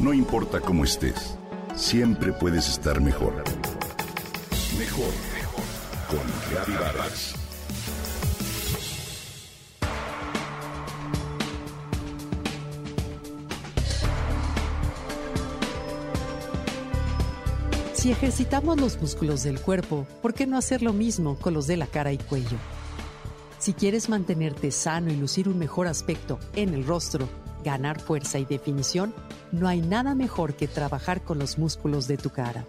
No importa cómo estés, siempre puedes estar mejor. Mejor, mejor. Con Reavivadas. Si ejercitamos los músculos del cuerpo, ¿por qué no hacer lo mismo con los de la cara y cuello? Si quieres mantenerte sano y lucir un mejor aspecto en el rostro, ganar fuerza y definición, no hay nada mejor que trabajar con los músculos de tu cara.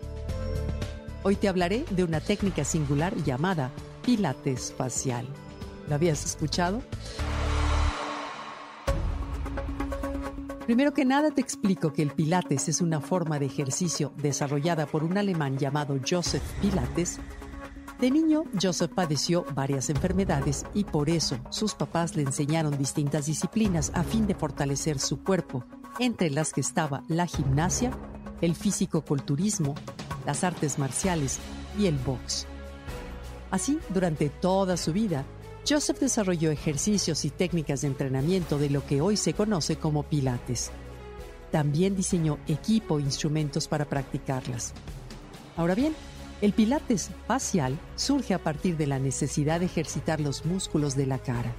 Hoy te hablaré de una técnica singular llamada Pilates facial. ¿Lo habías escuchado? Primero que nada te explico que el Pilates es una forma de ejercicio desarrollada por un alemán llamado Joseph Pilates. De niño, Joseph padeció varias enfermedades y por eso sus papás le enseñaron distintas disciplinas a fin de fortalecer su cuerpo, entre las que estaba la gimnasia, el físico-culturismo, las artes marciales y el box. Así, durante toda su vida, Joseph desarrolló ejercicios y técnicas de entrenamiento de lo que hoy se conoce como Pilates. También diseñó equipo e instrumentos para practicarlas. Ahora bien, el Pilates facial surge a partir de la necesidad de ejercitar los músculos de la cara.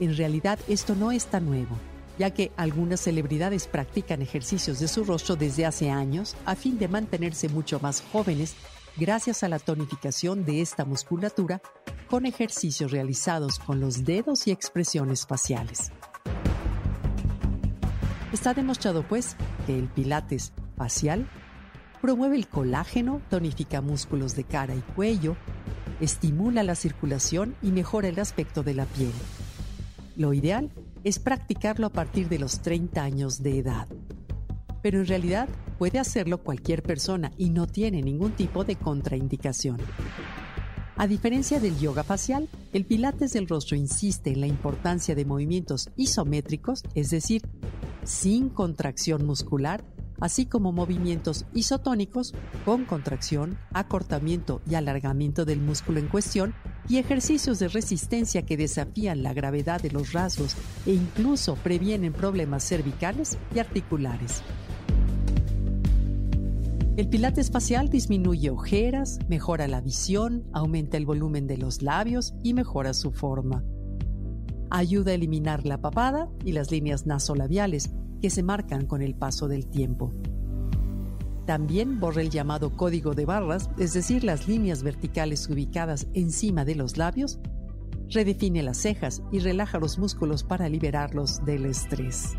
En realidad esto no es tan nuevo, ya que algunas celebridades practican ejercicios de su rostro desde hace años a fin de mantenerse mucho más jóvenes gracias a la tonificación de esta musculatura con ejercicios realizados con los dedos y expresiones faciales. Está demostrado, pues, que el pilates facial promueve el colágeno, tonifica músculos de cara y cuello, estimula la circulación y mejora el aspecto de la piel. Lo ideal es practicarlo a partir de los 30 años de edad. Pero en realidad puede hacerlo cualquier persona y no tiene ningún tipo de contraindicación. A diferencia del yoga facial, el pilates del rostro insiste en la importancia de movimientos isométricos, es decir, sin contracción muscular, así como movimientos isotónicos con contracción, acortamiento y alargamiento del músculo en cuestión y ejercicios de resistencia que desafían la gravedad de los rasgos e incluso previenen problemas cervicales y articulares. El pilates facial disminuye ojeras, mejora la visión, aumenta el volumen de los labios y mejora su forma. Ayuda a eliminar la papada y las líneas nasolabiales que se marcan con el paso del tiempo. También borra el llamado código de barras, es decir, las líneas verticales ubicadas encima de los labios, redefine las cejas y relaja los músculos para liberarlos del estrés.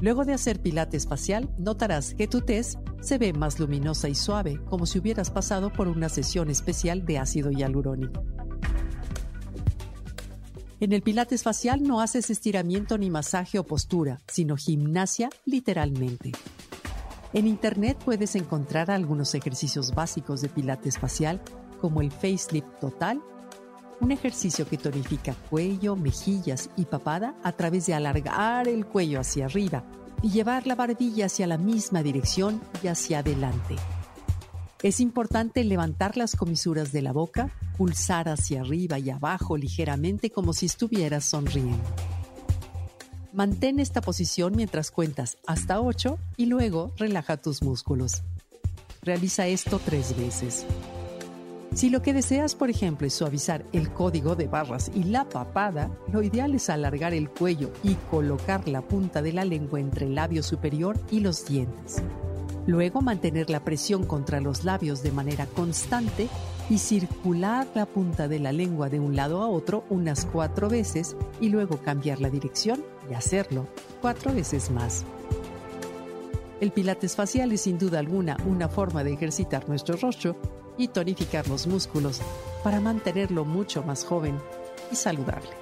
Luego de hacer pilates facial, notarás que tu tez se ve más luminosa y suave, como si hubieras pasado por una sesión especial de ácido hialurónico. En el pilates facial no haces estiramiento ni masaje o postura, sino gimnasia literalmente. En internet puedes encontrar algunos ejercicios básicos de pilates facial, como el facelift total un ejercicio que tonifica cuello, mejillas y papada a través de alargar el cuello hacia arriba y llevar la barbilla hacia la misma dirección y hacia adelante. Es importante levantar las comisuras de la boca, pulsar hacia arriba y abajo ligeramente como si estuvieras sonriendo. Mantén esta posición mientras cuentas hasta 8 y luego relaja tus músculos. Realiza esto tres veces. Si lo que deseas, por ejemplo, es suavizar el código de barras y la papada, lo ideal es alargar el cuello y colocar la punta de la lengua entre el labio superior y los dientes. Luego mantener la presión contra los labios de manera constante y circular la punta de la lengua de un lado a otro unas cuatro veces y luego cambiar la dirección y hacerlo cuatro veces más. El pilates facial es sin duda alguna una forma de ejercitar nuestro rostro y tonificar los músculos para mantenerlo mucho más joven y saludable.